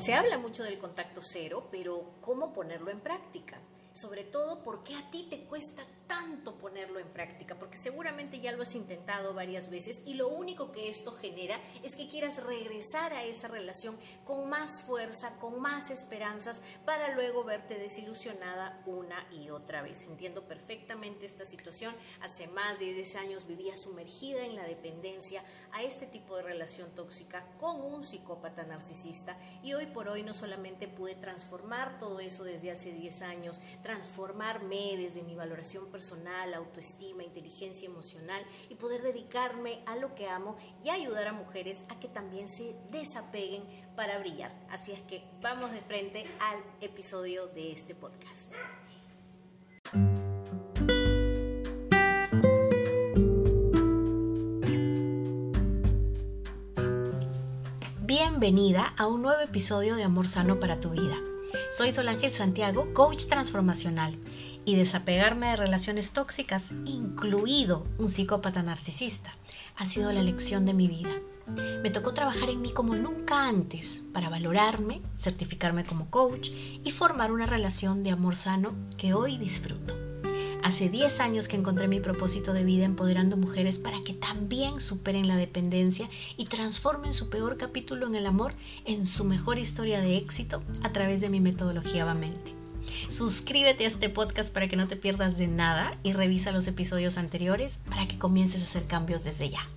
Se habla mucho del contacto cero, pero ¿cómo ponerlo en práctica? Sobre todo, ¿por qué a ti te cuesta tanto ponerlo en práctica, porque seguramente ya lo has intentado varias veces y lo único que esto genera es que quieras regresar a esa relación con más fuerza, con más esperanzas, para luego verte desilusionada una y otra vez. Entiendo perfectamente esta situación. Hace más de 10 años vivía sumergida en la dependencia a este tipo de relación tóxica con un psicópata narcisista y hoy por hoy no solamente pude transformar todo eso desde hace 10 años, transformarme desde mi valoración personal, personal, autoestima, inteligencia emocional y poder dedicarme a lo que amo y ayudar a mujeres a que también se desapeguen para brillar. Así es que vamos de frente al episodio de este podcast. Bienvenida a un nuevo episodio de Amor Sano para tu vida. Soy Solange Santiago, coach transformacional y desapegarme de relaciones tóxicas, incluido un psicópata narcisista, ha sido la lección de mi vida. Me tocó trabajar en mí como nunca antes para valorarme, certificarme como coach y formar una relación de amor sano que hoy disfruto. Hace 10 años que encontré mi propósito de vida empoderando mujeres para que también superen la dependencia y transformen su peor capítulo en el amor en su mejor historia de éxito a través de mi metodología Vamente. Suscríbete a este podcast para que no te pierdas de nada y revisa los episodios anteriores para que comiences a hacer cambios desde ya.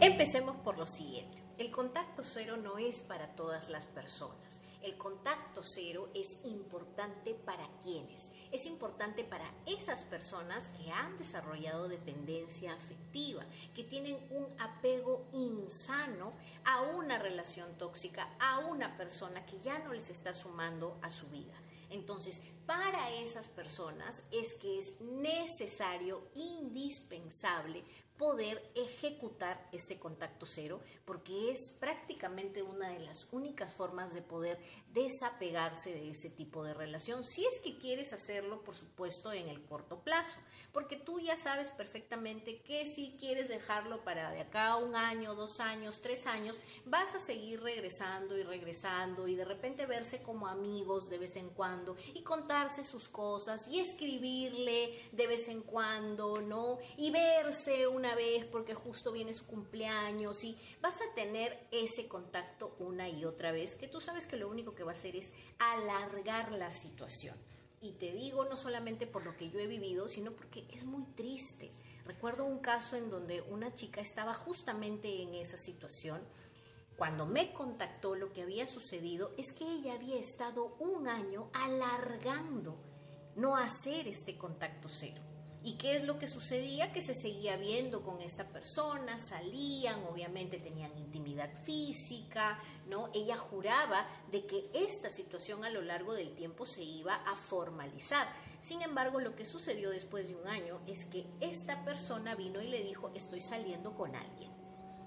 Empecemos por lo siguiente. El contacto cero no es para todas las personas. El contacto cero es importante para quienes. Es importante para esas personas que han desarrollado dependencia afectiva, que tienen un apego insano a una relación tóxica, a una persona que ya no les está sumando a su vida. Entonces, para esas personas es que es necesario, indispensable, poder ejecutar este contacto cero, porque es prácticamente una de las únicas formas de poder desapegarse de ese tipo de relación, si es que quieres hacerlo, por supuesto, en el corto plazo, porque tú ya sabes perfectamente que si quieres dejarlo para de acá un año, dos años, tres años, vas a seguir regresando y regresando y de repente verse como amigos de vez en cuando y contarse sus cosas y escribirle de vez en cuando, ¿no? Y verse vez porque justo viene su cumpleaños y vas a tener ese contacto una y otra vez que tú sabes que lo único que va a hacer es alargar la situación. Y te digo no solamente por lo que yo he vivido, sino porque es muy triste. Recuerdo un caso en donde una chica estaba justamente en esa situación. Cuando me contactó lo que había sucedido es que ella había estado un año alargando no hacer este contacto cero. ¿Y qué es lo que sucedía? Que se seguía viendo con esta persona, salían, obviamente tenían intimidad física, ¿no? Ella juraba de que esta situación a lo largo del tiempo se iba a formalizar. Sin embargo, lo que sucedió después de un año es que esta persona vino y le dijo, estoy saliendo con alguien.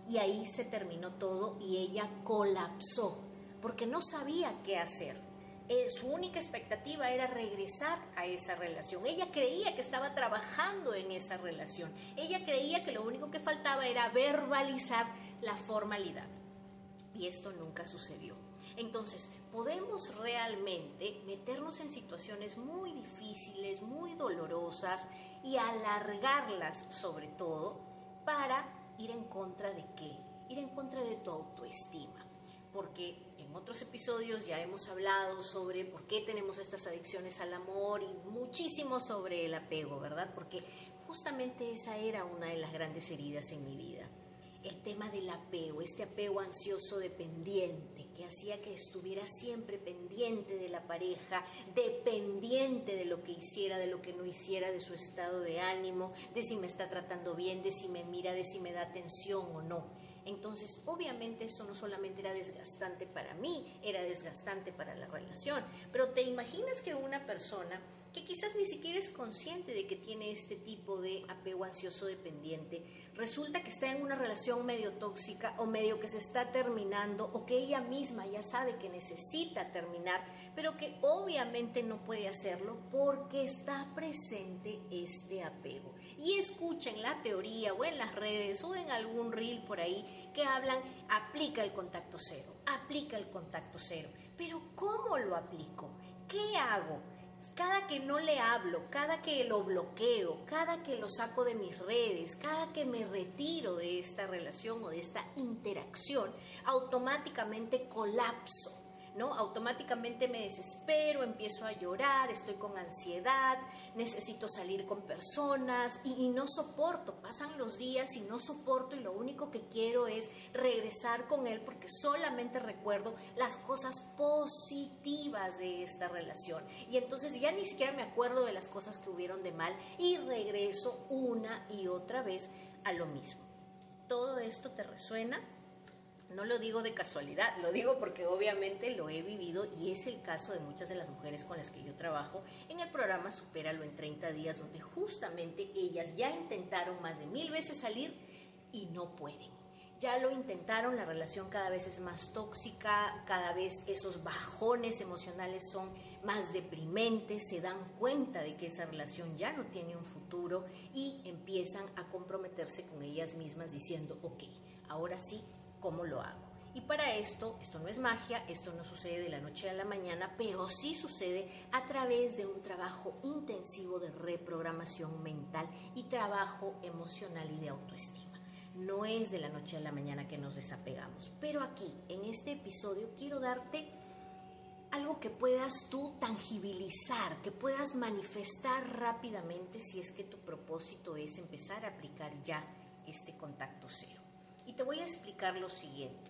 Y ahí se terminó todo y ella colapsó porque no sabía qué hacer. Eh, su única expectativa era regresar a esa relación. Ella creía que estaba trabajando en esa relación. Ella creía que lo único que faltaba era verbalizar la formalidad. Y esto nunca sucedió. Entonces, podemos realmente meternos en situaciones muy difíciles, muy dolorosas y alargarlas sobre todo para ir en contra de qué? Ir en contra de tu autoestima. Porque en otros episodios ya hemos hablado sobre por qué tenemos estas adicciones al amor y muchísimo sobre el apego, ¿verdad? Porque justamente esa era una de las grandes heridas en mi vida. El tema del apego, este apego ansioso dependiente que hacía que estuviera siempre pendiente de la pareja, dependiente de lo que hiciera, de lo que no hiciera, de su estado de ánimo, de si me está tratando bien, de si me mira, de si me da atención o no. Entonces, obviamente eso no solamente era desgastante para mí, era desgastante para la relación. Pero te imaginas que una persona que quizás ni siquiera es consciente de que tiene este tipo de apego ansioso dependiente, resulta que está en una relación medio tóxica o medio que se está terminando o que ella misma ya sabe que necesita terminar, pero que obviamente no puede hacerlo porque está presente este apego y escuchen la teoría o en las redes o en algún reel por ahí que hablan, aplica el contacto cero, aplica el contacto cero. Pero ¿cómo lo aplico? ¿Qué hago? cada que no le hablo, cada que lo bloqueo, cada que lo saco de mis redes, cada que me retiro de esta relación o de esta interacción, automáticamente colapso ¿no? Automáticamente me desespero, empiezo a llorar, estoy con ansiedad, necesito salir con personas y, no soporto. Pasan los días y no soporto y lo único que quiero es regresar con él porque solamente recuerdo las cosas positivas de esta relación. Y entonces ya ni siquiera me acuerdo de las cosas que hubieron de mal y regreso una y otra vez a lo mismo. ¿Todo esto te resuena? No lo digo de casualidad, lo digo porque obviamente lo he vivido y es el caso de muchas de las mujeres con las que yo trabajo en el programa Supéralo en 30 días, donde justamente ellas ya intentaron más de mil veces salir y no pueden. Ya lo intentaron, la relación cada vez es más tóxica, cada vez esos bajones emocionales son más deprimentes, se dan cuenta de que esa relación ya no tiene un futuro y empiezan a comprometerse con ellas mismas diciendo, ok, ahora sí cómo lo hago. Y para esto, esto no es magia, esto no sucede de la noche a la mañana, pero sí sucede a través de un trabajo intensivo de reprogramación mental y trabajo emocional y de autoestima. No es de la noche a la mañana que nos desapegamos, pero aquí, en este episodio, quiero darte algo que puedas tú tangibilizar, que puedas manifestar rápidamente si es que tu propósito es empezar a aplicar ya este contacto cero. Y te voy a explicar lo siguiente.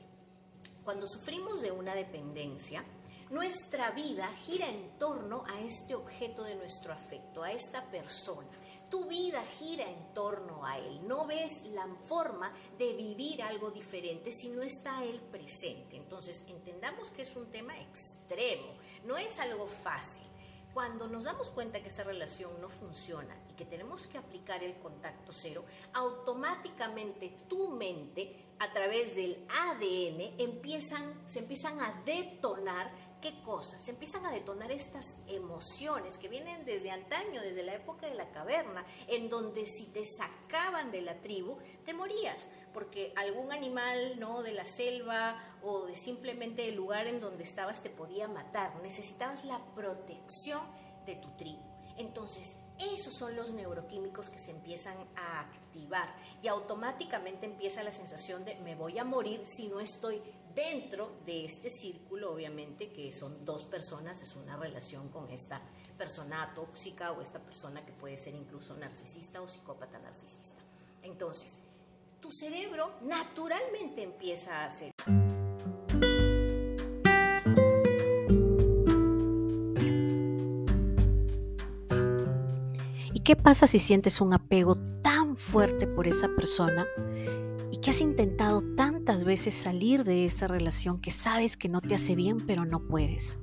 Cuando sufrimos de una dependencia, nuestra vida gira en torno a este objeto de nuestro afecto, a esta persona. Tu vida gira en torno a él. No ves la forma de vivir algo diferente si no está él presente. Entonces, entendamos que es un tema extremo, no es algo fácil. Cuando nos damos cuenta que esa relación no funciona que tenemos que aplicar el contacto cero, automáticamente tu mente, a través del ADN, empiezan, se empiezan a detonar ¿Qué cosas? Se empiezan a detonar estas emociones que vienen desde antaño, desde la época de la caverna, en donde si te sacaban de la tribu, te morías, porque algún animal ¿no? de la selva o de simplemente el lugar en donde estabas te podía matar. Necesitabas la protección de tu tribu. Entonces, esos son los neuroquímicos que se empiezan a activar y automáticamente empieza la sensación de me voy a morir si no estoy dentro de este círculo, obviamente, que son dos personas, es una relación con esta persona tóxica o esta persona que puede ser incluso narcisista o psicópata narcisista. Entonces, tu cerebro naturalmente empieza a hacer. Qué pasa si sientes un apego tan fuerte por esa persona que has intentado tantas veces salir de esa relación que sabes que no te hace bien, pero no puedes.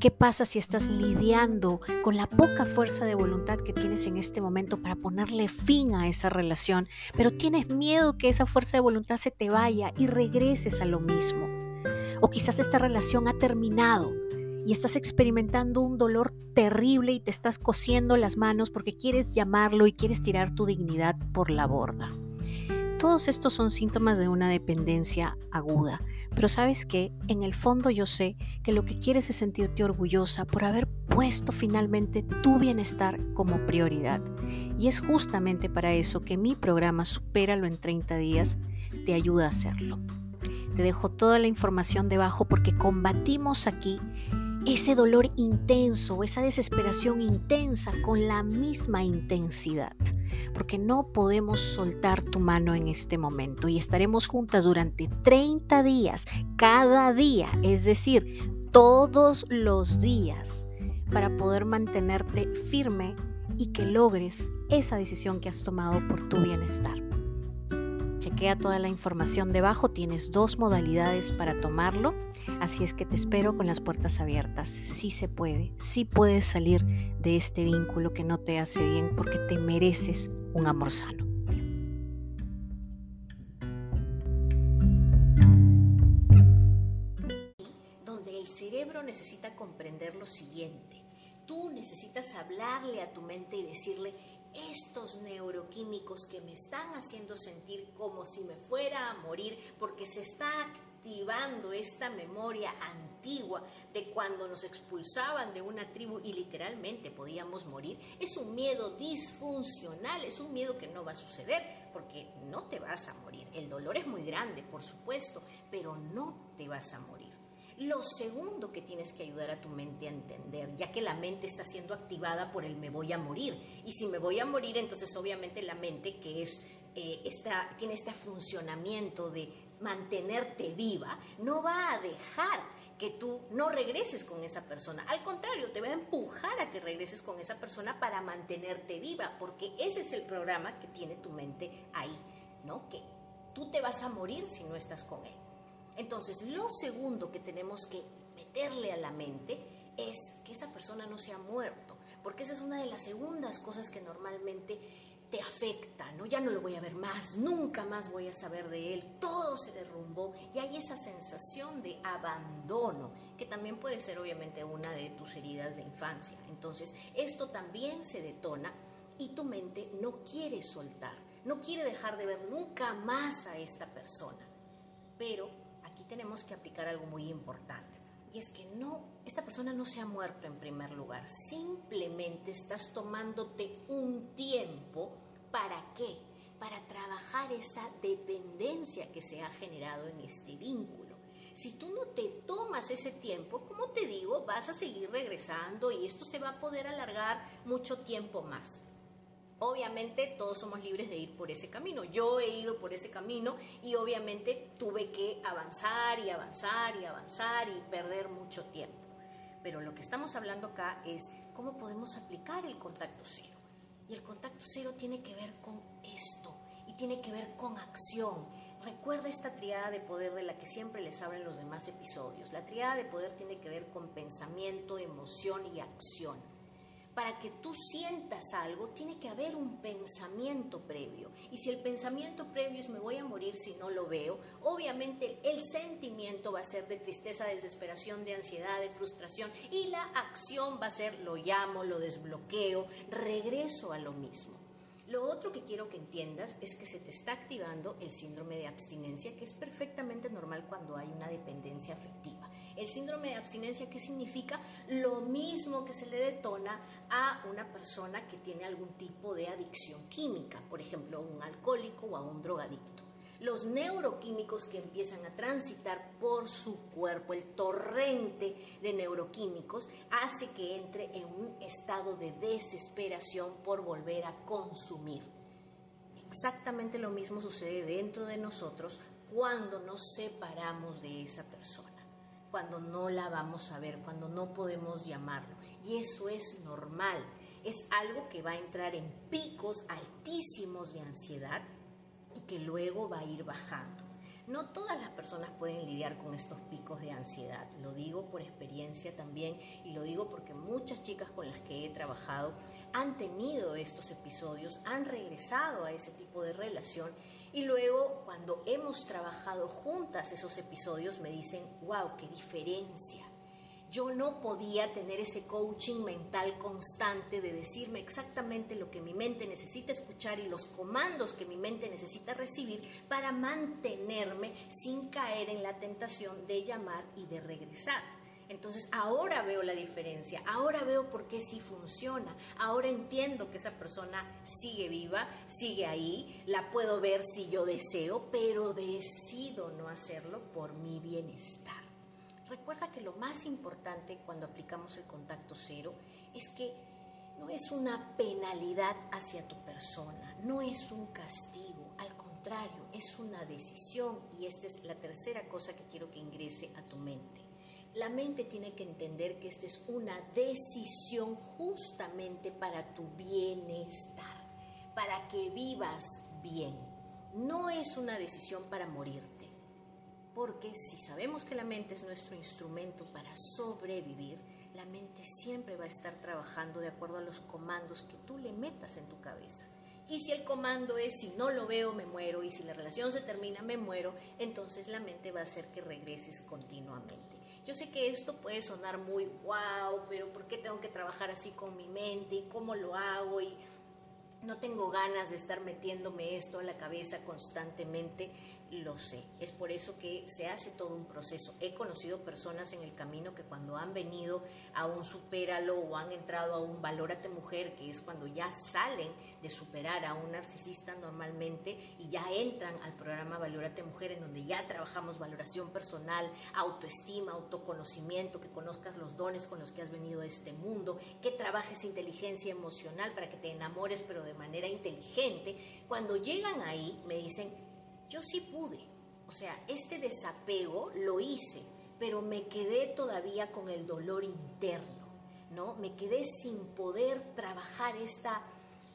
¿Qué pasa si estás lidiando con la poca fuerza de voluntad que tienes en este momento para ponerle fin a esa relación, pero tienes miedo que esa fuerza de voluntad se te vaya y regreses a lo mismo? O quizás esta relación ha terminado y estás experimentando un dolor terrible y te estás cosiendo las manos porque quieres llamarlo y quieres tirar tu dignidad por la borda. Todos estos son síntomas de una dependencia aguda, pero sabes que en el fondo yo sé que lo que quieres es sentirte orgullosa por haber puesto finalmente tu bienestar como prioridad. Y es justamente para eso que mi programa Supéralo en 30 días te ayuda a hacerlo. Te dejo toda la información debajo porque combatimos aquí ese dolor intenso, esa desesperación intensa con la misma intensidad porque no podemos soltar tu mano en este momento y estaremos juntas durante 30 días, cada día, es decir, todos los días, para poder mantenerte firme y que logres esa decisión que has tomado por tu bienestar. Chequea toda la información debajo, tienes dos modalidades para tomarlo, así es que te espero con las puertas abiertas. Sí se puede, sí puedes salir de este vínculo que no te hace bien porque te mereces un amor sano. Donde el cerebro necesita comprender lo siguiente. Tú necesitas hablarle a tu mente y decirle, estos neuroquímicos que me están haciendo sentir como si me fuera a morir porque se está activando esta memoria antigua de cuando nos expulsaban de una tribu y literalmente podíamos morir, es un miedo disfuncional, es un miedo que no va a suceder porque no te vas a morir. El dolor es muy grande, por supuesto, pero no te vas a morir. Lo segundo que tienes que ayudar a tu mente a entender, ya que la mente está siendo activada por el me voy a morir. Y si me voy a morir, entonces obviamente la mente que es, eh, tiene este funcionamiento de mantenerte viva, no va a dejar que tú no regreses con esa persona. Al contrario, te va a empujar a que regreses con esa persona para mantenerte viva, porque ese es el programa que tiene tu mente ahí, ¿no? Que tú te vas a morir si no estás con él. Entonces, lo segundo que tenemos que meterle a la mente es que esa persona no se ha muerto, porque esa es una de las segundas cosas que normalmente te afecta, ¿no? Ya no lo voy a ver más, nunca más voy a saber de él, todo se derrumbó y hay esa sensación de abandono, que también puede ser obviamente una de tus heridas de infancia. Entonces, esto también se detona y tu mente no quiere soltar, no quiere dejar de ver nunca más a esta persona. Pero tenemos que aplicar algo muy importante. Y es que no, esta persona no se ha muerto en primer lugar. Simplemente estás tomándote un tiempo. ¿Para qué? Para trabajar esa dependencia que se ha generado en este vínculo. Si tú no te tomas ese tiempo, como te digo, vas a seguir regresando y esto se va a poder alargar mucho tiempo más. Obviamente todos somos libres de ir por ese camino. Yo he ido por ese camino y obviamente tuve que avanzar y avanzar y avanzar y perder mucho tiempo. Pero lo que estamos hablando acá es cómo podemos aplicar el contacto cero. Y el contacto cero tiene que ver con esto y tiene que ver con acción. Recuerda esta triada de poder de la que siempre les hablo en los demás episodios. La triada de poder tiene que ver con pensamiento, emoción y acción para que tú sientas algo, tiene que haber un pensamiento previo. Y si el pensamiento previo es me voy a morir si no lo veo, obviamente el sentimiento va a ser de tristeza, de desesperación, de ansiedad, de frustración. Y la acción va a ser lo llamo, lo desbloqueo, regreso a lo mismo. Lo otro que quiero que entiendas es que se te está activando el síndrome de abstinencia, que es perfectamente normal cuando hay una dependencia afectiva. El síndrome de abstinencia, ¿qué significa? Lo mismo que se le detona a una persona que tiene algún tipo de adicción química, por ejemplo, a un alcohólico o a un drogadicto. Los neuroquímicos que empiezan a transitar por su cuerpo, el torrente de neuroquímicos, hace que entre en un estado de desesperación por volver a consumir. Exactamente lo mismo sucede dentro de nosotros cuando nos separamos de esa persona cuando no la vamos a ver, cuando no podemos llamarlo. Y eso es normal. Es algo que va a entrar en picos altísimos de ansiedad y que luego va a ir bajando. No todas las personas pueden lidiar con estos picos de ansiedad. Lo digo por experiencia también y lo digo porque muchas chicas con las que he trabajado han tenido estos episodios, han regresado a ese tipo de relación y luego, cuando hemos trabajado juntas esos episodios, me dicen, wow, qué diferencia. Yo no podía tener ese coaching mental constante de decirme exactamente lo que mi mente necesita escuchar y los comandos que mi mente necesita recibir para mantenerme sin caer en la tentación de llamar y de regresar. Entonces ahora veo la diferencia, ahora veo por qué sí funciona, ahora entiendo que esa persona sigue viva, sigue ahí, la puedo ver si yo deseo, pero decido no hacerlo por mi bienestar. Recuerda que lo más importante cuando aplicamos el contacto cero es que no es una penalidad hacia tu persona, no es un castigo, al contrario, es una decisión y esta es la tercera cosa que quiero que ingrese a tu mente la mente tiene que entender que esta es una decisión justamente para tu bienestar, para que vivas bien. No es una decisión para morirte, porque si sabemos que la mente es nuestro instrumento para sobrevivir, la mente siempre va a estar trabajando de acuerdo a los comandos que tú le metas en tu cabeza. Y si el comando es si no lo veo me muero y si la relación se termina me muero, entonces la mente va a hacer que regreses continuamente. Yo sé que esto puede sonar muy wow, pero ¿por qué tengo que trabajar así con mi mente y cómo lo hago? Y no tengo ganas de estar metiéndome esto a la cabeza constantemente, lo sé. Es por eso que se hace todo un proceso. He conocido personas en el camino que cuando han venido a un supéralo o han entrado a un valórate mujer, que es cuando ya salen de superar a un narcisista normalmente y ya entran al programa Valórate Mujer, en donde ya trabajamos valoración personal, autoestima, autoconocimiento, que conozcas los dones con los que has venido a este mundo, que trabajes inteligencia emocional para que te enamores, pero de manera inteligente. Cuando llegan ahí, me dicen, yo sí pude. O sea, este desapego lo hice, pero me quedé todavía con el dolor interno, ¿no? Me quedé sin poder trabajar esta,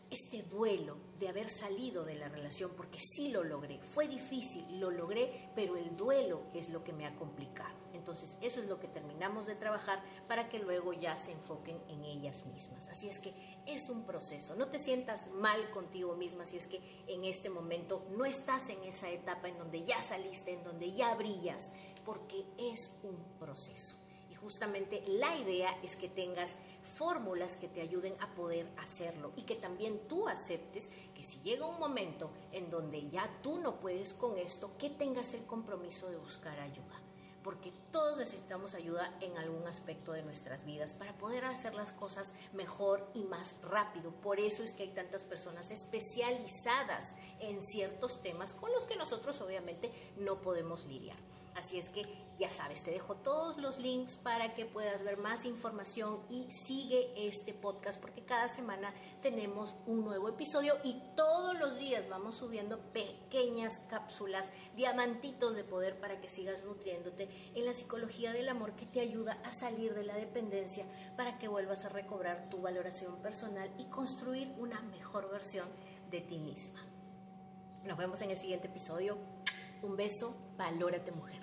este duelo de haber salido de la relación, porque sí lo logré. Fue difícil, lo logré, pero el duelo es lo que me ha complicado. Entonces, eso es lo que terminamos de trabajar para que luego ya se enfoquen en ellas mismas. Así es que es un proceso. No te sientas mal contigo misma si es que en este momento no estás en esa etapa en donde ya saliste, en donde ya brillas, porque es un proceso. Y justamente la idea es que tengas fórmulas que te ayuden a poder hacerlo y que también tú aceptes que si llega un momento en donde ya tú no puedes con esto, que tengas el compromiso de buscar ayuda porque todos necesitamos ayuda en algún aspecto de nuestras vidas para poder hacer las cosas mejor y más rápido. Por eso es que hay tantas personas especializadas en ciertos temas con los que nosotros obviamente no podemos lidiar. Así es que ya sabes, te dejo todos los links para que puedas ver más información y sigue este podcast porque cada semana tenemos un nuevo episodio y todos los días vamos subiendo pequeñas cápsulas, diamantitos de poder para que sigas nutriéndote en la psicología del amor que te ayuda a salir de la dependencia para que vuelvas a recobrar tu valoración personal y construir una mejor versión de ti misma. Nos vemos en el siguiente episodio. Un beso, valórate mujer.